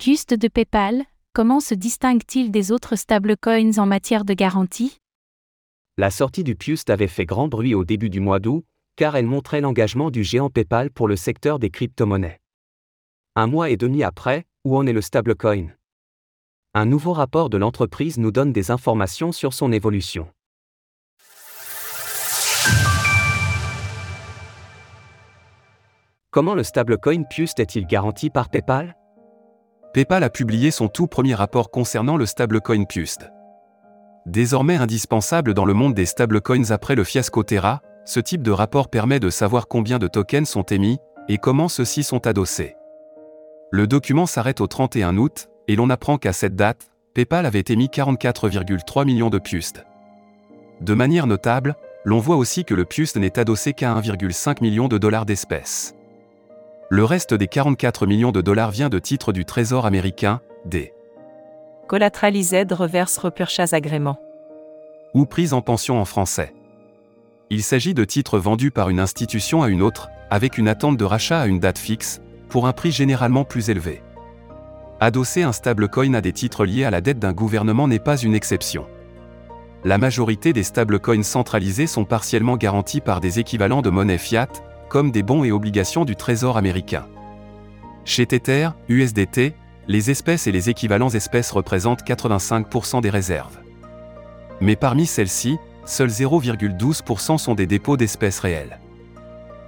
Cust de PayPal, comment se distingue-t-il des autres stablecoins en matière de garantie? La sortie du Pust avait fait grand bruit au début du mois d'août, car elle montrait l'engagement du géant PayPal pour le secteur des crypto-monnaies. Un mois et demi après, où en est le stablecoin? Un nouveau rapport de l'entreprise nous donne des informations sur son évolution. Comment le stablecoin Pust est-il garanti par PayPal? PayPal a publié son tout premier rapport concernant le stablecoin Pust. Désormais indispensable dans le monde des stablecoins après le fiasco Terra, ce type de rapport permet de savoir combien de tokens sont émis et comment ceux-ci sont adossés. Le document s'arrête au 31 août, et l'on apprend qu'à cette date, PayPal avait émis 44,3 millions de Pust. De manière notable, l'on voit aussi que le Pust n'est adossé qu'à 1,5 million de dollars d'espèces. Le reste des 44 millions de dollars vient de titres du Trésor américain, des Collateralised Reverse Repurchase Agrément. ou prise en pension en français. Il s'agit de titres vendus par une institution à une autre, avec une attente de rachat à une date fixe, pour un prix généralement plus élevé. Adosser un stablecoin à des titres liés à la dette d'un gouvernement n'est pas une exception. La majorité des stablecoins centralisés sont partiellement garantis par des équivalents de monnaie fiat, comme des bons et obligations du Trésor américain. Chez Tether, USDT, les espèces et les équivalents espèces représentent 85% des réserves. Mais parmi celles-ci, seuls 0,12% sont des dépôts d'espèces réelles.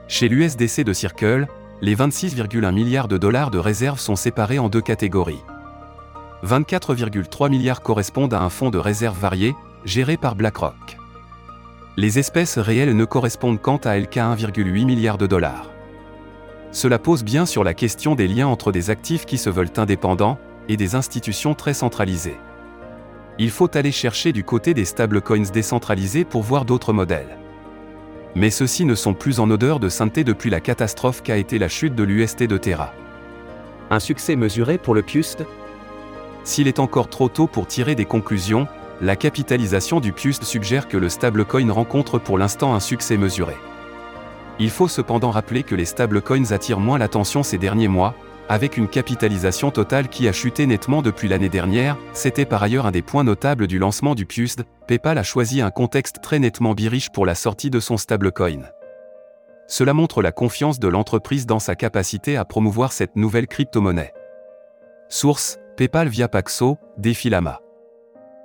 Chez l'USDC de Circle, les 26,1 milliards de dollars de réserves sont séparés en deux catégories. 24,3 milliards correspondent à un fonds de réserve varié, géré par BlackRock. Les espèces réelles ne correspondent quant à elles qu'à 1,8 milliard de dollars. Cela pose bien sur la question des liens entre des actifs qui se veulent indépendants et des institutions très centralisées. Il faut aller chercher du côté des stablecoins décentralisés pour voir d'autres modèles. Mais ceux-ci ne sont plus en odeur de sainteté depuis la catastrophe qu'a été la chute de l'UST de Terra. Un succès mesuré pour le Pust S'il est encore trop tôt pour tirer des conclusions, la capitalisation du Pust suggère que le stablecoin rencontre pour l'instant un succès mesuré. Il faut cependant rappeler que les stablecoins attirent moins l'attention ces derniers mois, avec une capitalisation totale qui a chuté nettement depuis l'année dernière, c'était par ailleurs un des points notables du lancement du Pust, PayPal a choisi un contexte très nettement biriche pour la sortie de son stablecoin. Cela montre la confiance de l'entreprise dans sa capacité à promouvoir cette nouvelle crypto-monnaie. Source, PayPal via Paxo, Défilama.